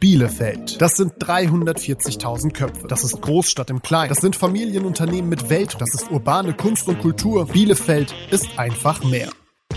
Bielefeld. Das sind 340.000 Köpfe. Das ist Großstadt im Kleinen. Das sind Familienunternehmen mit Welt. Das ist urbane Kunst und Kultur. Bielefeld ist einfach mehr.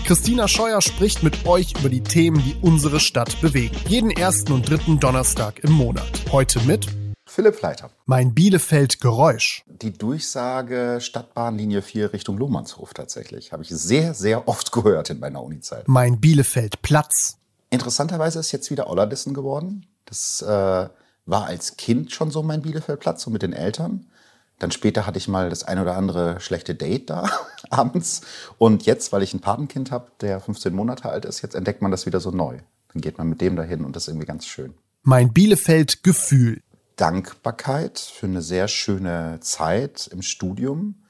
Christina Scheuer spricht mit euch über die Themen, die unsere Stadt bewegen. Jeden ersten und dritten Donnerstag im Monat. Heute mit Philipp Fleiter. Mein Bielefeld Geräusch. Die Durchsage Stadtbahnlinie 4 Richtung Lohmannshof tatsächlich. Habe ich sehr, sehr oft gehört in meiner Unizeit. Mein Bielefeld Platz. Interessanterweise ist jetzt wieder Ollerdissen geworden. Das äh, war als Kind schon so mein Bielefeldplatz, so mit den Eltern. Dann später hatte ich mal das ein oder andere schlechte Date da abends. Und jetzt, weil ich ein Patenkind habe, der 15 Monate alt ist, jetzt entdeckt man das wieder so neu. Dann geht man mit dem dahin und das ist irgendwie ganz schön. Mein Bielefeld Gefühl. Dankbarkeit für eine sehr schöne Zeit im Studium,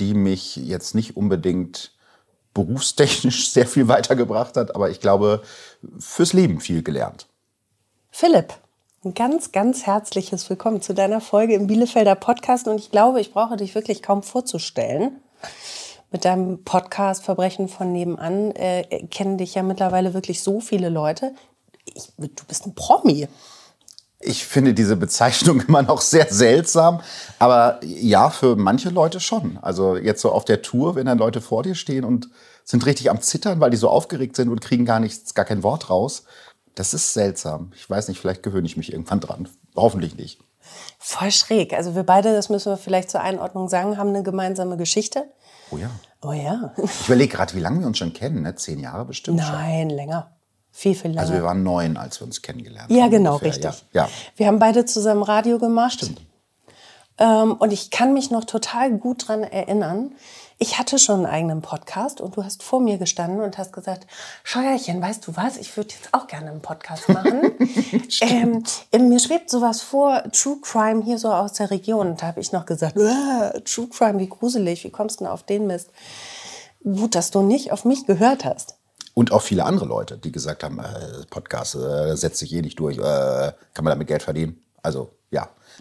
die mich jetzt nicht unbedingt berufstechnisch sehr viel weitergebracht hat, aber ich glaube, fürs Leben viel gelernt. Philipp, ein ganz, ganz herzliches Willkommen zu deiner Folge im Bielefelder Podcast. Und ich glaube, ich brauche dich wirklich kaum vorzustellen. Mit deinem Podcast Verbrechen von nebenan äh, kennen dich ja mittlerweile wirklich so viele Leute. Ich, du bist ein Promi. Ich finde diese Bezeichnung immer noch sehr seltsam, aber ja, für manche Leute schon. Also jetzt so auf der Tour, wenn dann Leute vor dir stehen und sind richtig am Zittern, weil die so aufgeregt sind und kriegen gar nichts, gar kein Wort raus. Das ist seltsam. Ich weiß nicht, vielleicht gewöhne ich mich irgendwann dran. Hoffentlich nicht. Voll schräg. Also wir beide, das müssen wir vielleicht zur Einordnung sagen, haben eine gemeinsame Geschichte. Oh ja. Oh ja. Ich überlege gerade, wie lange wir uns schon kennen. Ne? Zehn Jahre bestimmt Nein, schon. länger. Viel, viel länger. Also wir waren neun, als wir uns kennengelernt ja, haben. Genau, ungefähr. richtig. Ja. ja. Wir haben beide zusammen Radio gemacht. Stimmt. Ähm, und ich kann mich noch total gut dran erinnern. Ich hatte schon einen eigenen Podcast und du hast vor mir gestanden und hast gesagt, Scheuerchen, weißt du was, ich würde jetzt auch gerne einen Podcast machen. ähm, mir schwebt sowas vor, True Crime hier so aus der Region. Und da habe ich noch gesagt, True Crime, wie gruselig, wie kommst du denn auf den Mist? Gut, dass du nicht auf mich gehört hast. Und auch viele andere Leute, die gesagt haben, äh, Podcast äh, setzt sich eh nicht durch, äh, kann man damit Geld verdienen. Also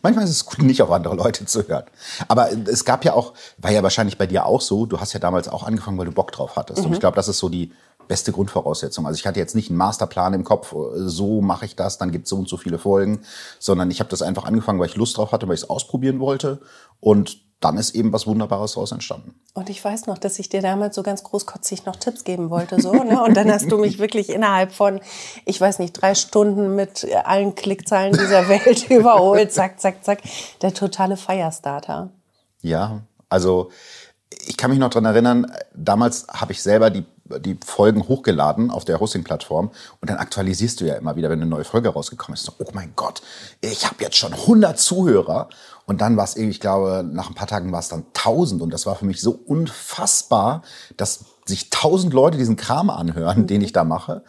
manchmal ist es gut, nicht auf andere Leute zu hören. Aber es gab ja auch, war ja wahrscheinlich bei dir auch so, du hast ja damals auch angefangen, weil du Bock drauf hattest. Mhm. Und ich glaube, das ist so die beste Grundvoraussetzung. Also ich hatte jetzt nicht einen Masterplan im Kopf, so mache ich das, dann gibt es so und so viele Folgen, sondern ich habe das einfach angefangen, weil ich Lust drauf hatte, weil ich es ausprobieren wollte. Und dann ist eben was Wunderbares daraus entstanden. Und ich weiß noch, dass ich dir damals so ganz großkotzig noch Tipps geben wollte. So, ne? Und dann hast du mich wirklich innerhalb von, ich weiß nicht, drei Stunden mit allen Klickzahlen dieser Welt überholt. Zack, zack, zack. Der totale Firestarter. Ja, also ich kann mich noch dran erinnern, damals habe ich selber die, die Folgen hochgeladen auf der Hosting-Plattform und dann aktualisierst du ja immer wieder, wenn eine neue Folge rausgekommen ist. So, oh mein Gott, ich habe jetzt schon 100 Zuhörer und dann war es irgendwie, ich glaube, nach ein paar Tagen war es dann 1000 und das war für mich so unfassbar, dass sich 1000 Leute diesen Kram anhören, mhm. den ich da mache.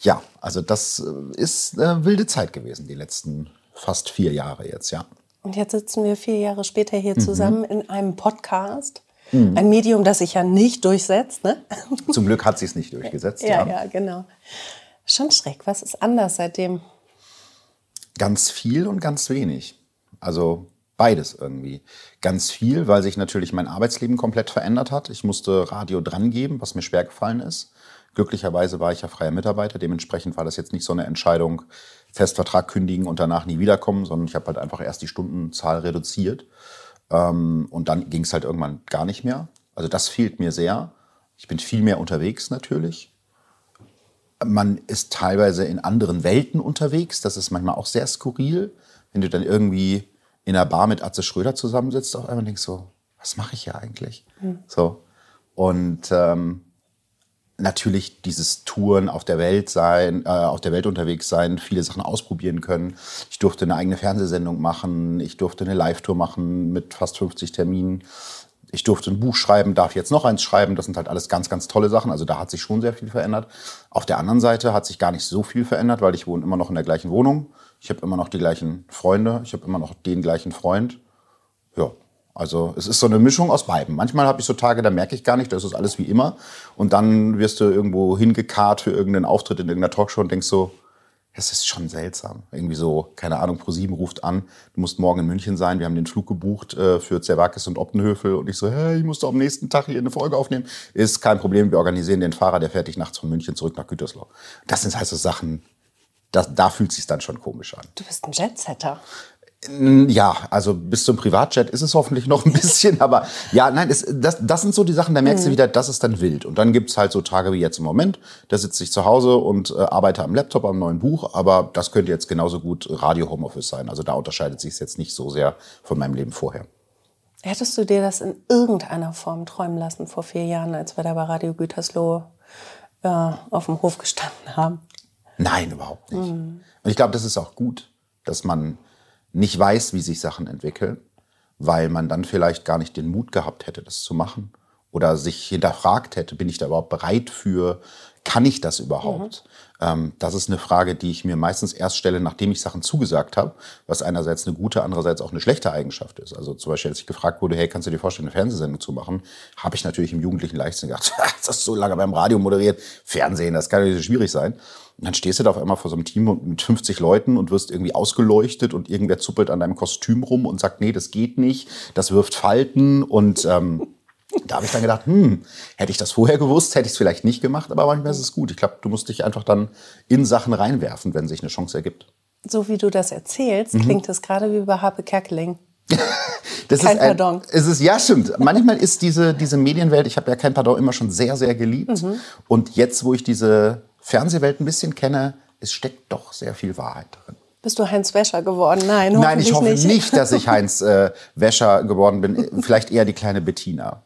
Ja, also das äh, ist eine wilde Zeit gewesen, die letzten fast vier Jahre jetzt, ja. Und jetzt sitzen wir vier Jahre später hier mhm. zusammen in einem Podcast. Mhm. Ein Medium, das sich ja nicht durchsetzt. Ne? Zum Glück hat sie es nicht durchgesetzt. ja, ja, ja, genau. Schon schräg. Was ist anders seitdem? Ganz viel und ganz wenig. Also beides irgendwie. Ganz viel, weil sich natürlich mein Arbeitsleben komplett verändert hat. Ich musste Radio drangeben, was mir schwer gefallen ist. Glücklicherweise war ich ja freier Mitarbeiter, dementsprechend war das jetzt nicht so eine Entscheidung, Festvertrag kündigen und danach nie wiederkommen, sondern ich habe halt einfach erst die Stundenzahl reduziert. Ähm, und dann ging es halt irgendwann gar nicht mehr. Also das fehlt mir sehr. Ich bin viel mehr unterwegs natürlich. Man ist teilweise in anderen Welten unterwegs. Das ist manchmal auch sehr skurril, wenn du dann irgendwie in einer Bar mit Atze Schröder zusammensitzt, auf einmal denkst so, was mache ich hier eigentlich? Mhm. So. Und ähm, natürlich dieses Touren auf der Welt sein, äh, auf der Welt unterwegs sein, viele Sachen ausprobieren können. Ich durfte eine eigene Fernsehsendung machen, ich durfte eine Live-Tour machen mit fast 50 Terminen. Ich durfte ein Buch schreiben, darf jetzt noch eins schreiben. Das sind halt alles ganz, ganz tolle Sachen. Also da hat sich schon sehr viel verändert. Auf der anderen Seite hat sich gar nicht so viel verändert, weil ich wohne immer noch in der gleichen Wohnung. Ich habe immer noch die gleichen Freunde, ich habe immer noch den gleichen Freund. Ja, also es ist so eine Mischung aus beiden. Manchmal habe ich so Tage, da merke ich gar nicht, das ist alles wie immer. Und dann wirst du irgendwo hingekarrt für irgendeinen Auftritt in irgendeiner Talkshow und denkst so, es ist schon seltsam. Irgendwie so, keine Ahnung, ProSieben ruft an, du musst morgen in München sein, wir haben den Flug gebucht äh, für Zerwakis und Optenhöfel. Und ich so, hey, ich muss doch am nächsten Tag hier eine Folge aufnehmen. Ist kein Problem, wir organisieren den Fahrer, der dich nachts von München zurück nach Gütersloh. Das sind halt so Sachen, das, da fühlt es sich dann schon komisch an. Du bist ein Jetsetter. Ja, also bis zum Privatjet ist es hoffentlich noch ein bisschen, aber ja, nein, es, das, das sind so die Sachen, da merkst du wieder, das ist dann wild. Und dann gibt's halt so Tage wie jetzt im Moment, da sitze ich zu Hause und äh, arbeite am Laptop am neuen Buch, aber das könnte jetzt genauso gut Radio Homeoffice sein. Also da unterscheidet sich jetzt nicht so sehr von meinem Leben vorher. Hättest du dir das in irgendeiner Form träumen lassen vor vier Jahren, als wir da bei Radio Gütersloh äh, auf dem Hof gestanden haben? Nein, überhaupt nicht. Und ich glaube, das ist auch gut, dass man nicht weiß, wie sich Sachen entwickeln, weil man dann vielleicht gar nicht den Mut gehabt hätte, das zu machen. Oder sich hinterfragt hätte, bin ich da überhaupt bereit für, kann ich das überhaupt? Ähm, das ist eine Frage, die ich mir meistens erst stelle, nachdem ich Sachen zugesagt habe, was einerseits eine gute, andererseits auch eine schlechte Eigenschaft ist. Also zum Beispiel, als ich gefragt wurde, hey, kannst du dir vorstellen, eine Fernsehsendung zu machen, habe ich natürlich im jugendlichen Leichtsinn gedacht, das ist so lange beim Radio moderiert, Fernsehen, das kann ja nicht so schwierig sein. Und dann stehst du da auf einmal vor so einem Team mit 50 Leuten und wirst irgendwie ausgeleuchtet und irgendwer zuppelt an deinem Kostüm rum und sagt, nee, das geht nicht, das wirft Falten und ähm, da habe ich dann gedacht, hm, hätte ich das vorher gewusst, hätte ich es vielleicht nicht gemacht, aber manchmal ist es gut. Ich glaube, du musst dich einfach dann in Sachen reinwerfen, wenn sich eine Chance ergibt. So wie du das erzählst, klingt es gerade wie bei Harpe Kerkeling. Das Kein ist ein, Pardon. Es ist, ja, stimmt. Manchmal ist diese, diese Medienwelt, ich habe ja kein Pardon immer schon sehr, sehr geliebt. Mhm. Und jetzt, wo ich diese Fernsehwelt ein bisschen kenne, es steckt doch sehr viel Wahrheit drin. Bist du Heinz Wäscher geworden? Nein, Nein, ich hoffe hoffentlich nicht. dass ich Heinz äh, Wäscher geworden bin. Vielleicht eher die kleine Bettina.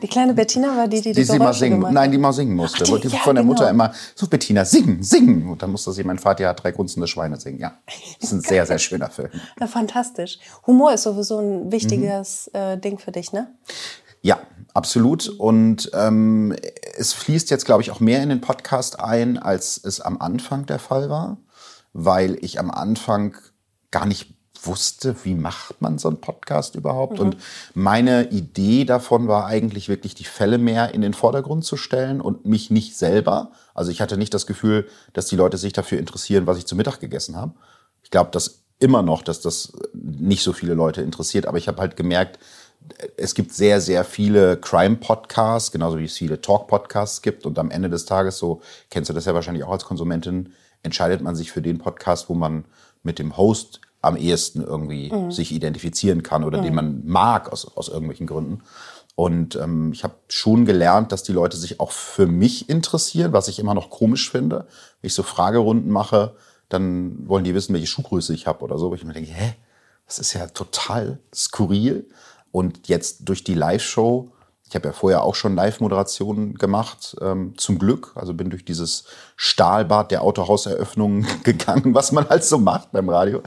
Die kleine Bettina war die, die die, Die sie mal singen, gemacht nein, die mal singen musste. Ach, die- ja, von der Mutter genau. immer, so Bettina, singen, singen. Und dann musste sie, mein Vater hat drei grunzende Schweine singen. Ja, das ist ein sehr, sehr schöner Film. Ja, fantastisch. Humor ist sowieso ein Mhm. wichtiges äh, Ding für dich, ne? Ja, absolut. Und ähm, es fließt jetzt, glaube ich, auch mehr in den Podcast ein, als es am Anfang der Fall war, weil ich am Anfang gar nicht wusste, wie macht man so einen Podcast überhaupt. Und meine Idee davon war eigentlich wirklich, die Fälle mehr in den Vordergrund zu stellen und mich nicht selber. Also ich hatte nicht das Gefühl, dass die Leute sich dafür interessieren, was ich zu Mittag gegessen habe. Ich glaube, dass immer noch, dass das nicht so viele Leute interessiert, aber ich habe halt gemerkt, es gibt sehr, sehr viele Crime-Podcasts, genauso wie es viele Talk-Podcasts gibt. Und am Ende des Tages, so kennst du das ja wahrscheinlich auch als Konsumentin, entscheidet man sich für den Podcast, wo man mit dem Host am ehesten irgendwie sich identifizieren kann oder den man mag aus, aus irgendwelchen Gründen. Und ähm, ich habe schon gelernt, dass die Leute sich auch für mich interessieren, was ich immer noch komisch finde. Wenn ich so Fragerunden mache, dann wollen die wissen, welche Schuhgröße ich habe oder so. Wo ich mir denke, hä, das ist ja total skurril. Und jetzt durch die Live-Show, ich habe ja vorher auch schon Live-Moderationen gemacht, ähm, zum Glück. Also bin durch dieses Stahlbad der Autohauseröffnung gegangen, was man halt so macht beim Radio.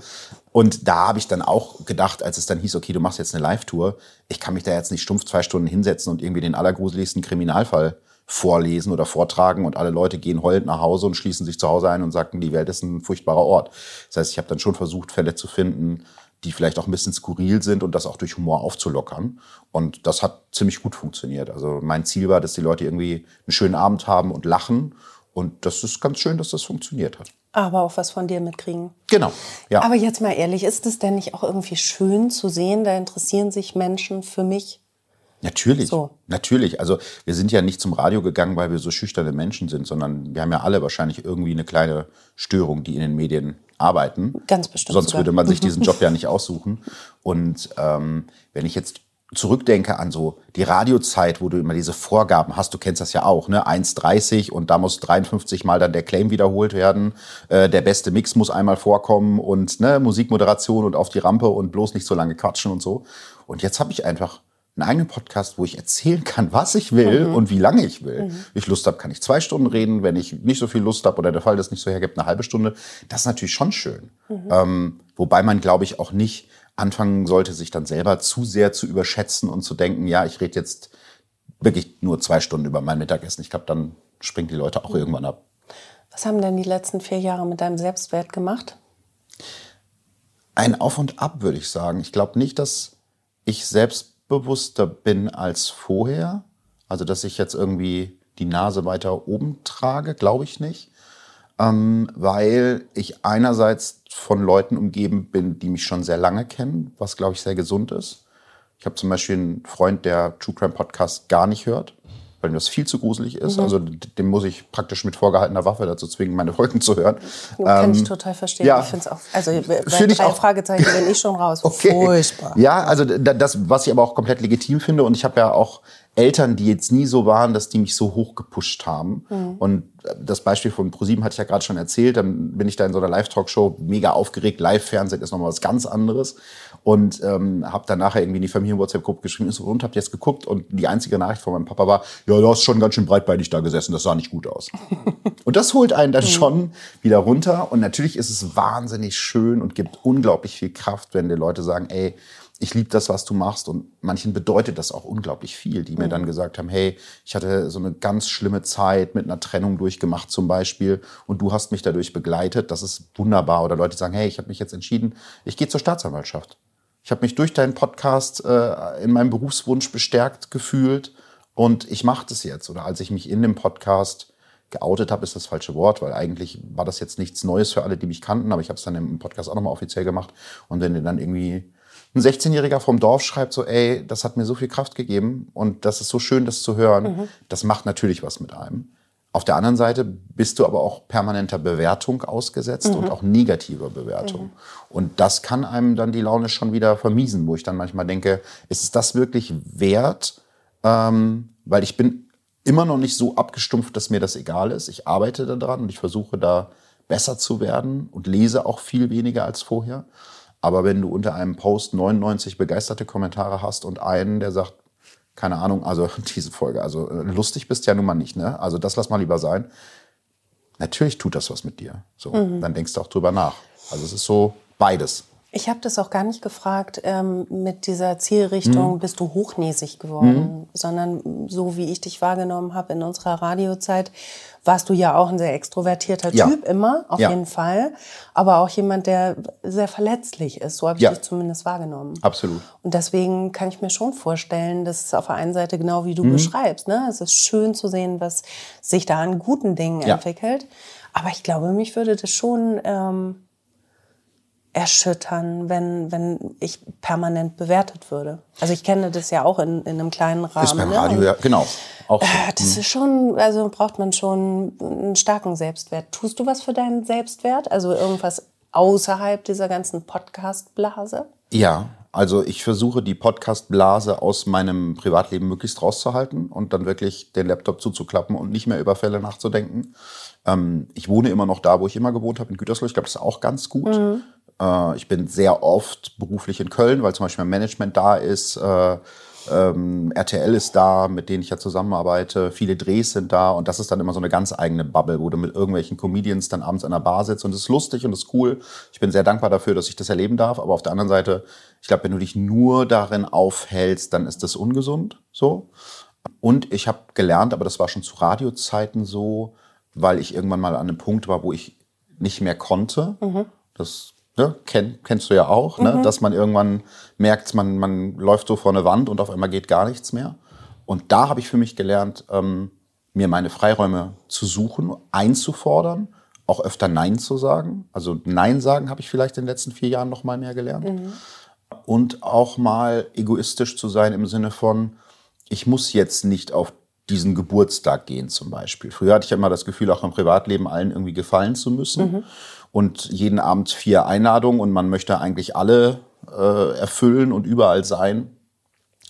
Und da habe ich dann auch gedacht, als es dann hieß, okay, du machst jetzt eine Live-Tour, ich kann mich da jetzt nicht stumpf zwei Stunden hinsetzen und irgendwie den allergruseligsten Kriminalfall vorlesen oder vortragen und alle Leute gehen heulend nach Hause und schließen sich zu Hause ein und sagen, die Welt ist ein furchtbarer Ort. Das heißt, ich habe dann schon versucht, Fälle zu finden, die vielleicht auch ein bisschen skurril sind und das auch durch Humor aufzulockern. Und das hat ziemlich gut funktioniert. Also mein Ziel war, dass die Leute irgendwie einen schönen Abend haben und lachen. Und das ist ganz schön, dass das funktioniert hat. Aber auch was von dir mitkriegen. Genau. Ja. Aber jetzt mal ehrlich, ist es denn nicht auch irgendwie schön zu sehen, da interessieren sich Menschen für mich? Natürlich, So. natürlich. Also wir sind ja nicht zum Radio gegangen, weil wir so schüchterne Menschen sind, sondern wir haben ja alle wahrscheinlich irgendwie eine kleine Störung, die in den Medien arbeiten. Ganz bestimmt Sonst sogar. würde man sich diesen Job ja nicht aussuchen. Und ähm, wenn ich jetzt zurückdenke an so die Radiozeit, wo du immer diese Vorgaben hast, du kennst das ja auch, ne? 1,30 und da muss 53 Mal dann der Claim wiederholt werden, äh, der beste Mix muss einmal vorkommen und ne, Musikmoderation und auf die Rampe und bloß nicht so lange quatschen und so. Und jetzt habe ich einfach einen eigenen Podcast, wo ich erzählen kann, was ich will und wie lange ich will. Wenn ich Lust habe, kann ich zwei Stunden reden. Wenn ich nicht so viel Lust habe oder der Fall das nicht so hergibt, eine halbe Stunde. Das ist natürlich schon schön. Ähm, wobei man, glaube ich, auch nicht anfangen sollte, sich dann selber zu sehr zu überschätzen und zu denken, ja, ich rede jetzt wirklich nur zwei Stunden über mein Mittagessen. Ich glaube, dann springen die Leute auch irgendwann ab. Was haben denn die letzten vier Jahre mit deinem Selbstwert gemacht? ein Auf und Ab, würde ich sagen. Ich glaube nicht, dass ich selbstbewusster bin als vorher. Also, dass ich jetzt irgendwie die Nase weiter oben trage, glaube ich nicht. Ähm, weil ich einerseits von Leuten umgeben bin, die mich schon sehr lange kennen, was, glaube ich, sehr gesund ist. Ich habe zum Beispiel einen Freund, der True Crime Podcast gar nicht hört, weil mir das viel zu gruselig ist. Also dem muss ich praktisch mit vorgehaltener Waffe dazu zwingen, meine Folgen zu hören. Kann ich Ähm, total verstehen. ja. Ich finde es auch, also bei drei auch. Fragezeichen bin ich schon raus. Okay. Furchtbar. Ja, also da- das, was ich aber auch komplett legitim finde. Und ich habe ja auch Eltern, die jetzt nie so waren, dass die mich so hoch gepusht haben. Und das Beispiel von ProSieben hatte ich ja gerade schon erzählt. Dann bin ich da in so einer Live-Talkshow mega aufgeregt. Live-Fernsehen ist nochmal was ganz anderes. Und ähm, habe dann nachher irgendwie in die Familien-WhatsApp-Gruppe geschrieben, so, und habt jetzt geguckt? Und die einzige Nachricht von meinem Papa war, ja, du hast schon ganz schön breitbeinig da gesessen, das sah nicht gut aus. Und das holt einen dann schon wieder runter. Und natürlich ist es wahnsinnig schön und gibt unglaublich viel Kraft, wenn die Leute sagen, ey, ich liebe das, was du machst. Und manchen bedeutet das auch unglaublich viel, die mir dann gesagt haben, hey, ich hatte so eine ganz schlimme Zeit mit einer Trennung durchgemacht zum Beispiel und du hast mich dadurch begleitet. Das ist wunderbar. Oder Leute sagen, hey, ich habe mich jetzt entschieden, ich gehe zur Staatsanwaltschaft. Ich habe mich durch deinen Podcast äh, in meinem Berufswunsch bestärkt gefühlt und ich mache das jetzt. Oder als ich mich in dem Podcast geoutet habe, ist das falsche Wort, weil eigentlich war das jetzt nichts Neues für alle, die mich kannten, aber ich habe es dann im Podcast auch nochmal offiziell gemacht. Und wenn dir dann irgendwie ein 16-Jähriger vom Dorf schreibt so, ey, das hat mir so viel Kraft gegeben und das ist so schön, das zu hören, das macht natürlich was mit einem. Auf der anderen Seite bist du aber auch permanenter Bewertung ausgesetzt und auch negativer Bewertung. Und das kann einem dann die Laune schon wieder vermiesen, wo ich dann manchmal denke, ist es das wirklich wert? Ähm, weil ich bin immer noch nicht so abgestumpft, dass mir das egal ist. Ich arbeite daran und ich versuche da besser zu werden und lese auch viel weniger als vorher. Aber wenn du unter einem Post 99 begeisterte Kommentare hast und einen, der sagt, keine Ahnung, also diese Folge, also äh, lustig bist ja nun mal nicht, ne? Also das lass mal lieber sein. Natürlich tut das was mit dir. So, dann denkst du auch drüber nach. Also es ist so beides. Ich habe das auch gar nicht gefragt ähm, mit dieser Zielrichtung, bist du hochnäsig geworden, sondern so wie ich dich wahrgenommen habe in unserer Radiozeit, warst du ja auch ein sehr extrovertierter Ja. Typ immer, auf Ja. jeden Fall, aber auch jemand, der sehr verletzlich ist. So habe ich Ja. dich zumindest wahrgenommen. Absolut. Und deswegen kann ich mir schon vorstellen, dass es auf der einen Seite genau wie du Mhm. beschreibst. Ne? Es ist schön zu sehen, was sich da an guten Dingen entwickelt. Aber ich glaube, mich würde das schon ähm, erschüttern, wenn, wenn ich permanent bewertet würde. Also ich kenne das ja auch in, in einem kleinen Rahmen. Ist beim ne? Radio Und, ja, genau. Auch so. äh, Das ist schon, also braucht man schon einen starken Selbstwert. Tust du was für deinen Selbstwert? Also irgendwas außerhalb dieser ganzen Podcast-Blase? Ja, also ich versuche die Podcast-Blase aus meinem Privatleben möglichst rauszuhalten und dann wirklich den Laptop zuzuklappen und nicht mehr über Fälle nachzudenken. Ähm, ich wohne immer noch da, wo ich immer gewohnt habe, in Gütersloh. Ich glaube, das ist auch ganz gut. Äh, ich bin sehr oft beruflich in Köln, weil zum Beispiel mein Management da ist. Äh, ähm, RTL ist da, mit denen ich ja zusammenarbeite. Viele Drehs sind da und das ist dann immer so eine ganz eigene Bubble, wo du mit irgendwelchen Comedians dann abends an der Bar sitzt und es ist lustig und es ist cool. Ich bin sehr dankbar dafür, dass ich das erleben darf. Aber auf der anderen Seite, ich glaube, wenn du dich nur darin aufhältst, dann ist das ungesund. So. Und ich habe gelernt, aber das war schon zu Radiozeiten so, weil ich irgendwann mal an einem Punkt war, wo ich nicht mehr konnte. Das ne, kenn, kennst du ja auch, ne? dass man irgendwann merkt, man, man läuft so vor eine Wand und auf einmal geht gar nichts mehr. Und da habe ich für mich gelernt, ähm, mir meine Freiräume zu suchen, einzufordern, auch öfter Nein zu sagen. Also Nein sagen habe ich vielleicht in den letzten vier Jahren noch mal mehr gelernt. Und auch mal egoistisch zu sein im Sinne von, ich muss jetzt nicht auf diesen Geburtstag gehen zum Beispiel. Früher hatte ich immer das Gefühl, auch im Privatleben allen irgendwie gefallen zu müssen. Und jeden Abend vier Einladungen und man möchte eigentlich alle äh, erfüllen und überall sein,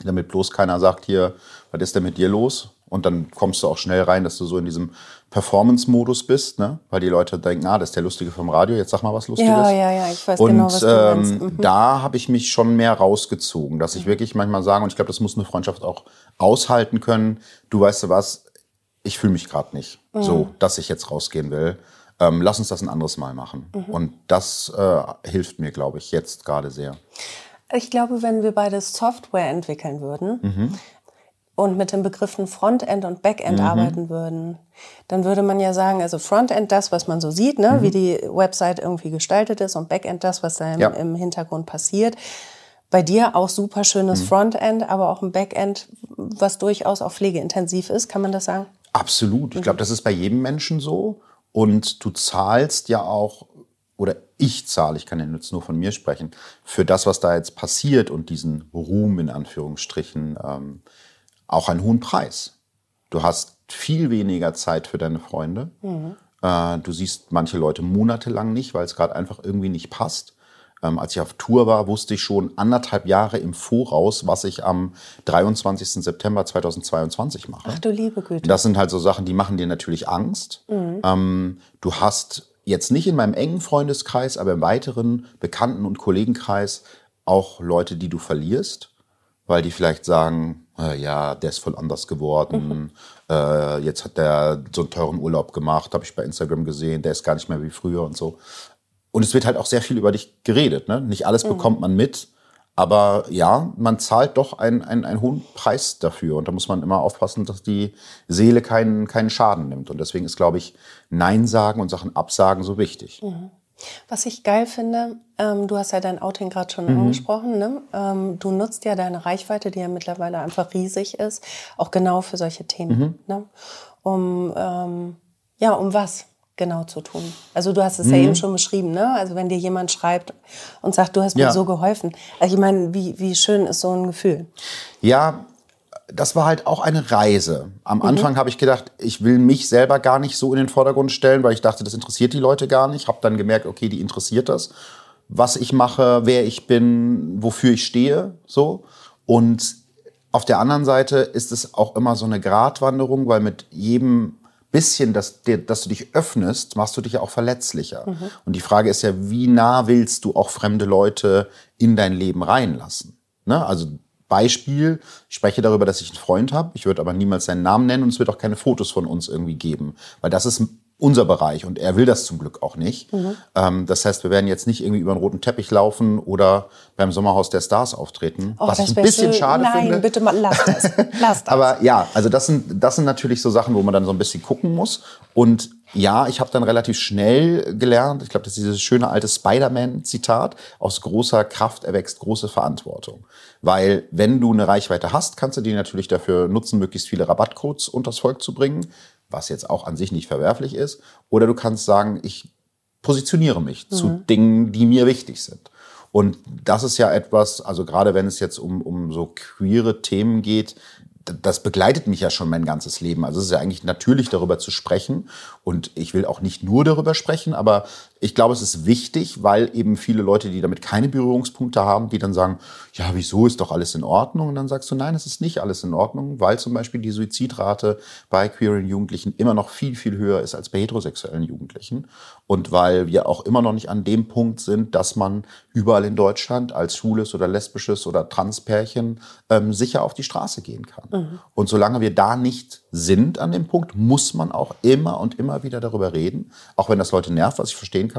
damit bloß keiner sagt hier, was ist denn mit dir los? Und dann kommst du auch schnell rein, dass du so in diesem Performance-Modus bist, ne? weil die Leute denken, ah, das ist der Lustige vom Radio, jetzt sag mal was Lustiges. Ja, ja, ja, ich weiß und genau, was du meinst. ähm, da habe ich mich schon mehr rausgezogen, dass ich wirklich manchmal sage, und ich glaube, das muss eine Freundschaft auch aushalten können, du weißt du was, ich fühle mich gerade nicht so, dass ich jetzt rausgehen will. Ähm, lass uns das ein anderes Mal machen. Und das äh, hilft mir, glaube ich, jetzt gerade sehr. Ich glaube, wenn wir beide Software entwickeln würden Mhm. Und mit den Begriffen Frontend und Backend Mhm. arbeiten würden, dann würde man ja sagen, also Frontend das, was man so sieht, ne, wie die Website irgendwie gestaltet ist und Backend das, was da im, Mhm. Ja. im Hintergrund passiert. Bei dir auch super schönes Mhm. Frontend, aber auch ein Backend, was durchaus auch pflegeintensiv ist, kann man das sagen? Absolut. Ich glaube, das ist bei jedem Menschen so. Und du zahlst ja auch, oder ich zahle, ich kann ja jetzt nur von mir sprechen, für das, was da jetzt passiert und diesen Ruhm in Anführungsstrichen, ähm, auch einen hohen Preis. Du hast viel weniger Zeit für deine Freunde. Äh, du siehst manche Leute monatelang nicht, weil es gerade einfach irgendwie nicht passt. Ähm, als ich auf Tour war, wusste ich schon anderthalb Jahre im Voraus, was ich am 23. September 2022 mache. Ach du liebe Güte. Das sind halt so Sachen, die machen dir natürlich Angst. Ähm, du hast jetzt nicht in meinem engen Freundeskreis, aber im weiteren Bekannten- und Kollegenkreis auch Leute, die du verlierst, weil die vielleicht sagen, äh, ja, der ist voll anders geworden. Äh, jetzt hat der so einen teuren Urlaub gemacht, habe ich bei Instagram gesehen, der ist gar nicht mehr wie früher und so. Und es wird halt auch sehr viel über dich geredet. Ne? Nicht alles bekommt man mit. Aber ja, man zahlt doch einen, einen, einen hohen Preis dafür. Und da muss man immer aufpassen, dass die Seele keinen, keinen Schaden nimmt. Und deswegen ist, glaube ich, Nein sagen und Sachen absagen so wichtig. Was ich geil finde, ähm, du hast ja dein Outing gerade schon angesprochen, ne? ähm, du nutzt ja deine Reichweite, die ja mittlerweile einfach riesig ist, auch genau für solche Themen. Ne? Um, ähm, ja, um was genau zu tun? Also du hast es ja eben schon beschrieben, ne? also wenn dir jemand schreibt und sagt, du hast mir Ja. so geholfen. Also ich meine, wie, wie schön ist so ein Gefühl? Ja, das war halt auch eine Reise. Am Anfang habe ich gedacht, ich will mich selber gar nicht so in den Vordergrund stellen, weil ich dachte, das interessiert die Leute gar nicht. Habe dann gemerkt, okay, die interessiert das, was ich mache, wer ich bin, wofür ich stehe, so. Und auf der anderen Seite ist es auch immer so eine Gratwanderung, weil mit jedem bisschen, dass, dass du dich öffnest, machst du dich ja auch verletzlicher. Und die Frage ist ja, wie nah willst du auch fremde Leute in dein Leben reinlassen? Ne? Also Beispiel, ich spreche darüber, dass ich einen Freund habe, ich würde aber niemals seinen Namen nennen und es wird auch keine Fotos von uns irgendwie geben, weil das ist unser Bereich und er will das zum Glück auch nicht. Ähm, das heißt, wir werden jetzt nicht irgendwie über einen roten Teppich laufen oder beim Sommerhaus der Stars auftreten, Oh, was ich ein bisschen schön. schade Nein, finde. bitte mal, lass das. Lass das. Aber ja, also das sind, das sind natürlich so Sachen, wo man dann so ein bisschen gucken muss. Und ja, ich habe dann relativ schnell gelernt, ich glaube, das ist dieses schöne alte Spider-Man-Zitat, aus großer Kraft erwächst große Verantwortung. Weil wenn du eine Reichweite hast, kannst du die natürlich dafür nutzen, möglichst viele Rabattcodes unters Volk zu bringen, was jetzt auch an sich nicht verwerflich ist. Oder du kannst sagen, ich positioniere mich zu Dingen, die mir wichtig sind. Und das ist ja etwas, also gerade wenn es jetzt um, um so queere Themen geht, das begleitet mich ja schon mein ganzes Leben. Also es ist ja eigentlich natürlich darüber zu sprechen. Und ich will auch nicht nur darüber sprechen, aber ich glaube, es ist wichtig, weil eben viele Leute, die damit keine Berührungspunkte haben, die dann sagen, ja, wieso ist doch alles in Ordnung? Und dann sagst du, nein, es ist nicht alles in Ordnung, weil zum Beispiel die Suizidrate bei queeren Jugendlichen immer noch viel, viel höher ist als bei heterosexuellen Jugendlichen. Und weil wir auch immer noch nicht an dem Punkt sind, dass man überall in Deutschland als schwules oder lesbisches oder Transpärchen ähm, sicher auf die Straße gehen kann. Und solange wir da nicht sind an dem Punkt, muss man auch immer und immer wieder darüber reden, auch wenn das Leute nervt, was ich verstehen kann.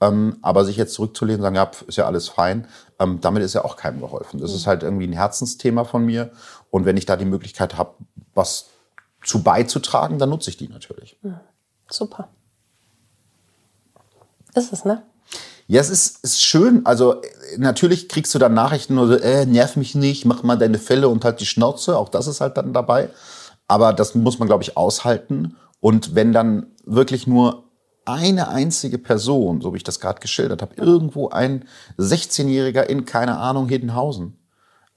Ähm, aber sich jetzt zurückzulehnen und sagen, ja, ist ja alles fein, ähm, damit ist ja auch keinem geholfen. Das ist halt irgendwie ein Herzensthema von mir. Und wenn ich da die Möglichkeit habe, was zu beizutragen, dann nutze ich die natürlich. Super. Ist es, ne? Ja, es ist, ist schön. Also äh, natürlich kriegst du dann Nachrichten nur so, äh, nerv mich nicht, mach mal deine Fälle und halt die Schnauze. Auch das ist halt dann dabei. Aber das muss man, glaube ich, aushalten. Und wenn dann wirklich nur eine einzige Person, so wie ich das gerade geschildert habe, irgendwo ein 16-Jähriger in, keine Ahnung, Hiddenhausen,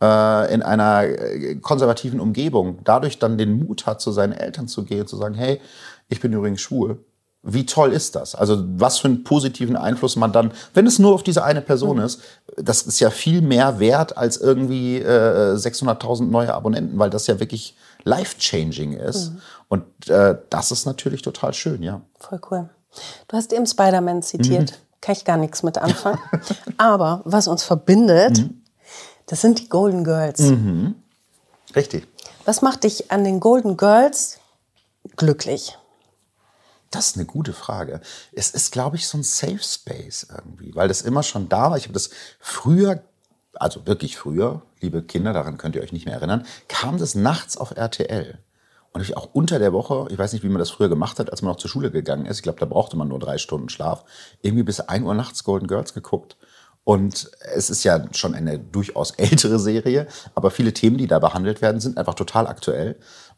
äh, in einer äh, konservativen Umgebung, dadurch dann den Mut hat, zu seinen Eltern zu gehen, zu sagen, hey, ich bin übrigens schwul. Wie toll ist das? Also was für einen positiven Einfluss man dann, wenn es nur auf diese eine Person ist, das ist ja viel mehr wert als irgendwie äh, 600.000 neue Abonnenten, weil das ja wirklich life-changing ist. Und äh, das ist natürlich total schön, ja. Voll cool. Du hast eben Spider-Man zitiert. Mhm. Kann ich gar nichts mit anfangen. Aber was uns verbindet, Mhm. das sind die Golden Girls. Richtig. Was macht dich an den Golden Girls glücklich? Das ist eine gute Frage. Es ist, glaube ich, so ein Safe Space irgendwie, weil das immer schon da war. Ich habe das früher, also wirklich früher, liebe Kinder, daran könnt ihr euch nicht mehr erinnern, kam das nachts auf RTL. Und ich auch unter der Woche, ich weiß nicht, wie man das früher gemacht hat, als man noch zur Schule gegangen ist. Ich glaube, da brauchte man nur drei Stunden Schlaf. Irgendwie bis 1 Uhr nachts Golden Girls geguckt. Und es ist ja schon eine durchaus ältere Serie, aber viele Themen, die da behandelt werden, sind einfach total aktuell.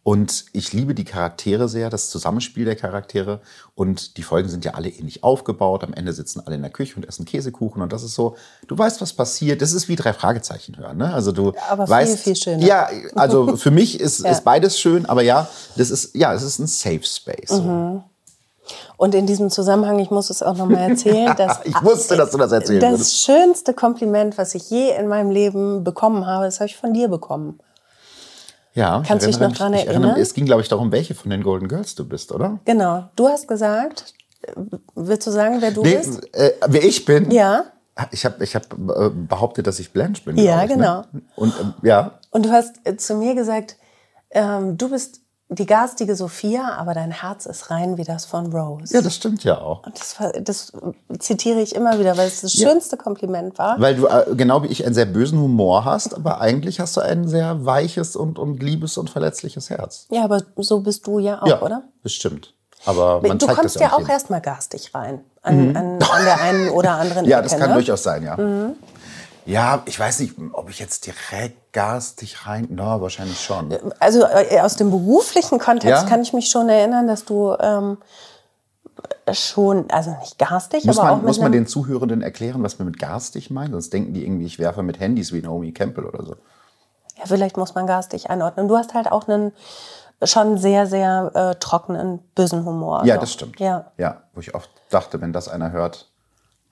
Und ich liebe die Charaktere sehr, das Zusammenspiel der Charaktere. Und die Folgen sind ja alle ähnlich aufgebaut. Am Ende sitzen alle in der Küche und essen Käsekuchen. Und das ist so, du weißt, was passiert. Das ist wie drei Fragezeichen hören. Ne? Also du Aber viel, weißt, viel schöner. Ja, also für mich ist, Ja. ist beides schön. Aber ja, das ist, ja, es ist ein Safe Space. So. Und in diesem Zusammenhang, ich muss es auch noch mal erzählen, dass Ich wusste, dass du das erzählen das würdest. schönste Kompliment, was ich je in meinem Leben bekommen habe, das habe ich von dir bekommen. Ja, Kannst du ich dich noch mich- ich erinnern? Es ging, glaube ich, darum, welche von den Golden Girls du bist, oder? Genau. Du hast gesagt, willst du sagen, wer du Nee, bist? äh, wer ich bin? Ja. Ich habe ich hab, äh, behauptet, dass ich Blanche bin. Ja, ich, genau. Ne? Und ähm, ja, Und du hast äh, zu mir gesagt, ähm, du bist die garstige Sophia, aber dein Herz ist rein wie das von Rose. ja, das stimmt ja auch. Und das, das zitiere ich immer wieder, weil es das schönste Kompliment war. Weil du äh, genau wie ich einen sehr bösen Humor hast, aber eigentlich hast du ein sehr weiches und, und liebes und verletzliches Herz. Ja, aber so bist du ja auch, ja, oder? das stimmt. Aber man du kommst ja ja auch erstmal garstig rein. An, an, an der einen oder anderen. Ja, Ecke. das kann ne? durchaus sein, ja. Ja, ich weiß nicht, ob ich jetzt direkt garstig rein. Na, wahrscheinlich schon. Also äh, aus dem beruflichen Kontext Ja. kann ich mich schon erinnern, dass du ähm, schon, also nicht garstig, Muss aber auch man, mit muss man den Zuhörenden erklären, was wir mit garstig meinen? Sonst denken die irgendwie, ich werfe mit Handys wie Naomi Campbell oder so. ja, vielleicht muss man garstig einordnen. Du hast halt auch einen schon sehr, sehr äh, trockenen, bösen Humor. Ja, Also, das stimmt. Ja. ja, wo ich oft dachte, wenn das einer hört,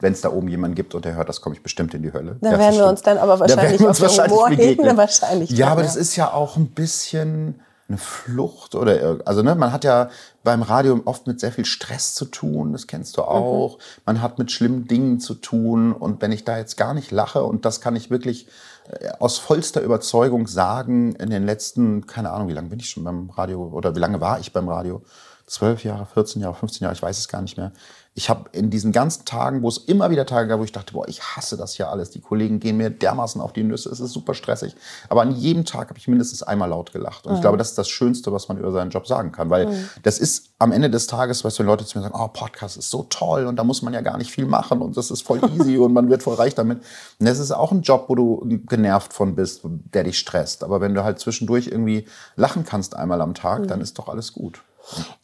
wenn es da oben jemanden gibt und der hört, das komme ich bestimmt in die Hölle. Da werden wir stimmt. uns dann aber Da wahrscheinlich uns auf wahrscheinlich Humorebene begegnen. wahrscheinlich Ja, aber ja. das ist ja auch ein bisschen eine Flucht oder also ne, man hat ja beim Radio oft mit sehr viel Stress zu tun, das kennst du Mhm. auch. Man hat mit schlimmen Dingen zu tun und wenn ich da jetzt gar nicht lache und das kann ich wirklich äh, aus vollster Überzeugung sagen, in den letzten, keine Ahnung, wie lange bin ich schon beim Radio oder wie lange war ich beim Radio? Zwölf Jahre, 14 Jahre, 15 Jahre, ich weiß es gar nicht mehr. Ich habe in diesen ganzen Tagen, wo es immer wieder Tage gab, wo ich dachte, boah, ich hasse das hier alles. Die Kollegen gehen mir dermaßen auf die Nüsse, es ist super stressig. Aber an jedem Tag habe ich mindestens einmal laut gelacht. Und ich glaube, das ist das Schönste, was man über seinen Job sagen kann. Weil das ist am Ende des Tages, weißt du, wenn Leute zu mir sagen, oh, Podcast ist so toll und da muss man ja gar nicht viel machen und das ist voll easy und man wird voll reich damit. Und das ist auch ein Job, wo du genervt von bist, der dich stresst. Aber wenn du halt zwischendurch irgendwie lachen kannst einmal am Tag, dann ist doch alles gut.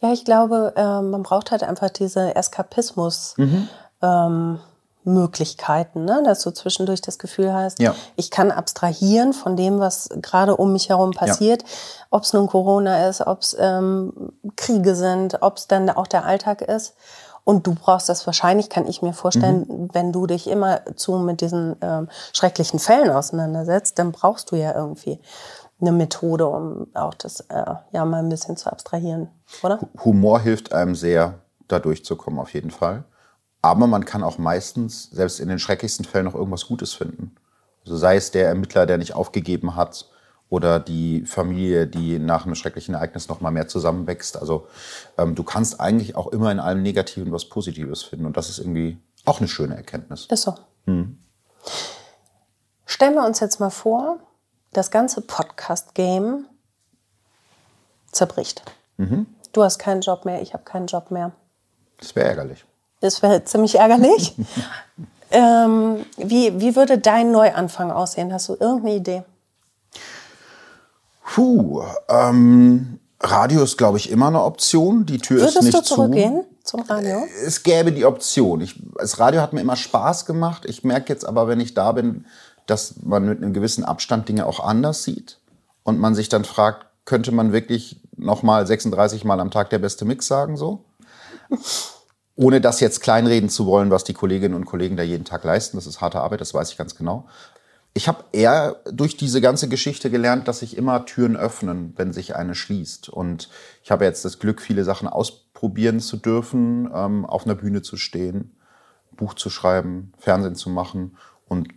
Ja, ich glaube, ähm, man braucht halt einfach diese Eskapismus. Mhm. Ähm, Möglichkeiten, ne? dass du zwischendurch das Gefühl hast, Ja. ich kann abstrahieren von dem, was gerade um mich herum passiert, ob es nun Corona ist, ob es ähm, Kriege sind, ob es dann auch der Alltag ist. Und du brauchst das wahrscheinlich, kann ich mir vorstellen, Mhm. wenn du dich immer zu mit diesen ähm, schrecklichen Fällen auseinandersetzt, dann brauchst du ja irgendwie eine Methode, um auch das äh, ja mal ein bisschen zu abstrahieren, oder? Humor hilft einem sehr, da durchzukommen, auf jeden Fall. Aber man kann auch meistens, selbst in den schrecklichsten Fällen, noch irgendwas Gutes finden. Also sei es der Ermittler, der nicht aufgegeben hat, oder die Familie, die nach einem schrecklichen Ereignis noch mal mehr zusammenwächst. Also ähm, du kannst eigentlich auch immer in allem Negativen was Positives finden. Und das ist irgendwie auch eine schöne Erkenntnis. Das ist so. Stellen wir uns jetzt mal vor, das ganze Podcast-Game zerbricht. Du hast keinen Job mehr, ich habe keinen Job mehr. Das wäre ärgerlich. Das wäre ziemlich ärgerlich. ähm, wie, wie würde dein Neuanfang aussehen? Hast du irgendeine Idee? Puh, ähm, Radio ist, glaube ich, immer eine Option. Die Tür ist Würdest nicht du zu. zurückgehen zum Radio? es gäbe die Option. Ich, das Radio hat mir immer Spaß gemacht. Ich merke jetzt aber, wenn ich da bin, dass man mit einem gewissen Abstand Dinge auch anders sieht und man sich dann fragt, könnte man wirklich noch mal 36 Mal am Tag der beste Mix sagen so? Ohne das jetzt kleinreden zu wollen, was die Kolleginnen und Kollegen da jeden Tag leisten. Das ist harte Arbeit, das weiß ich ganz genau. Ich habe eher durch diese ganze Geschichte gelernt, dass sich immer Türen öffnen, wenn sich eine schließt. Und ich habe jetzt das Glück, viele Sachen ausprobieren zu dürfen, ähm, auf einer Bühne zu stehen, Buch zu schreiben, Fernsehen zu machen. Und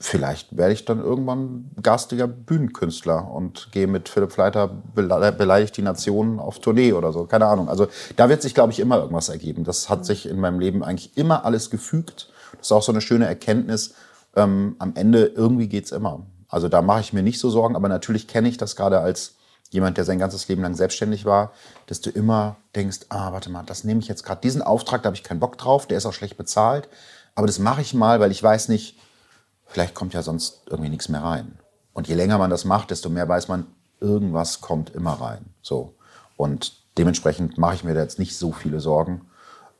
vielleicht werde ich dann irgendwann garstiger Bühnenkünstler und gehe mit Philipp Fleiter bele beleidigt die Nation auf Tournee oder so. Keine Ahnung. Also da wird sich, glaube ich, immer irgendwas ergeben. Das hat sich in meinem Leben eigentlich immer alles gefügt. Das ist auch so eine schöne Erkenntnis. Ähm, am Ende irgendwie geht's immer. Also da mache ich mir nicht so Sorgen, aber natürlich kenne ich das gerade als jemand, der sein ganzes Leben lang selbstständig war, dass du immer denkst, ah, warte mal, das nehme ich jetzt gerade, diesen Auftrag, da habe ich keinen Bock drauf, der ist auch schlecht bezahlt, aber das mache ich mal, weil ich weiß nicht, vielleicht kommt ja sonst irgendwie nichts mehr rein. Und je länger man das macht, desto mehr weiß man, irgendwas kommt immer rein. So. Und dementsprechend mache ich mir da jetzt nicht so viele Sorgen.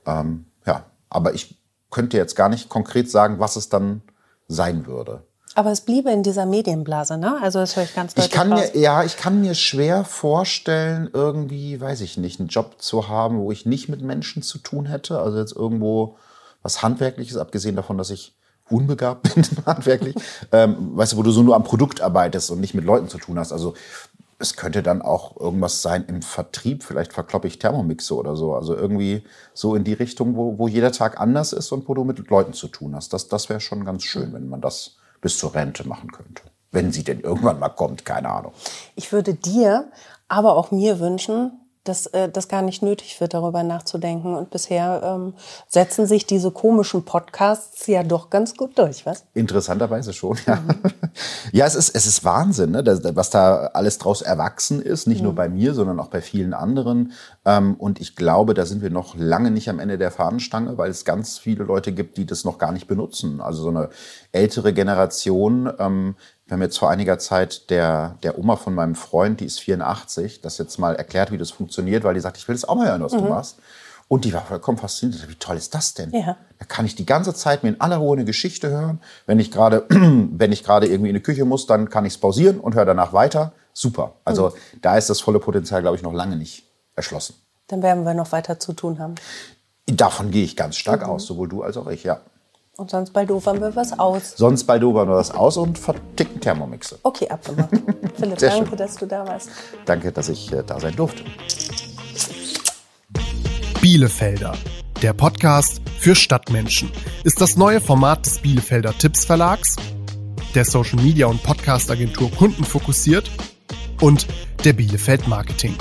Ähm, ja, aber ich könnte jetzt gar nicht konkret sagen, was es dann sein würde. Aber es bliebe in dieser Medienblase, ne? Also das höre ich ganz deutlich Ich kann raus. mir, ja, ich kann mir schwer vorstellen, irgendwie, weiß ich nicht, einen Job zu haben, wo ich nicht mit Menschen zu tun hätte. Also jetzt irgendwo was Handwerkliches, abgesehen davon, dass ich unbegabt bin handwerklich. ähm, weißt du, wo du so nur am Produkt arbeitest und nicht mit Leuten zu tun hast. Also es könnte dann auch irgendwas sein im Vertrieb. Vielleicht verkloppe ich Thermomixe oder so. Also irgendwie so in die Richtung, wo, wo jeder Tag anders ist und wo du mit Leuten zu tun hast. Das, das wäre schon ganz schön, wenn man das bis zur Rente machen könnte. Wenn sie denn irgendwann mal kommt, keine Ahnung. Ich würde dir, aber auch mir wünschen, dass äh, das gar nicht nötig wird, darüber nachzudenken. Und bisher ähm, setzen sich diese komischen Podcasts ja doch ganz gut durch, was? Interessanterweise schon, ja. Ja, es ist, es ist Wahnsinn, ne? das, was da alles draus erwachsen ist. Nicht nur bei mir, sondern auch bei vielen anderen. Ähm, und ich glaube, da sind wir noch lange nicht am Ende der Fahnenstange, weil es ganz viele Leute gibt, die das noch gar nicht benutzen. Also so eine ältere Generation. Ähm, wir haben jetzt vor einiger Zeit der, der Oma von meinem Freund, die ist 84, das jetzt mal erklärt, wie das funktioniert, weil die sagt, ich will das auch mal hören, was du machst. Und die war vollkommen fasziniert. Wie toll ist das denn? Ja. Da kann ich die ganze Zeit mir in aller Ruhe eine Geschichte hören. Wenn ich gerade, wenn ich gerade irgendwie in die Küche muss, dann kann ich es pausieren und höre danach weiter. Super. Also da ist das volle Potenzial, glaube ich, noch lange nicht erschlossen. Dann werden wir noch weiter zu tun haben. Davon gehe ich ganz stark aus, sowohl du als auch ich, ja. Und sonst bald dofern wir was aus. Sonst bei Dober nur das aus und verticken Thermomixe. Okay, abgemacht. Philipp, Sehr danke, schön. dass du da warst. Danke, dass ich äh, da sein durfte. Bielefelder. Der Podcast für Stadtmenschen ist das neue Format des Bielefelder Tipps Verlags, der Social Media und Podcast Agentur Kunden fokussiert und der Bielefeld Marketing.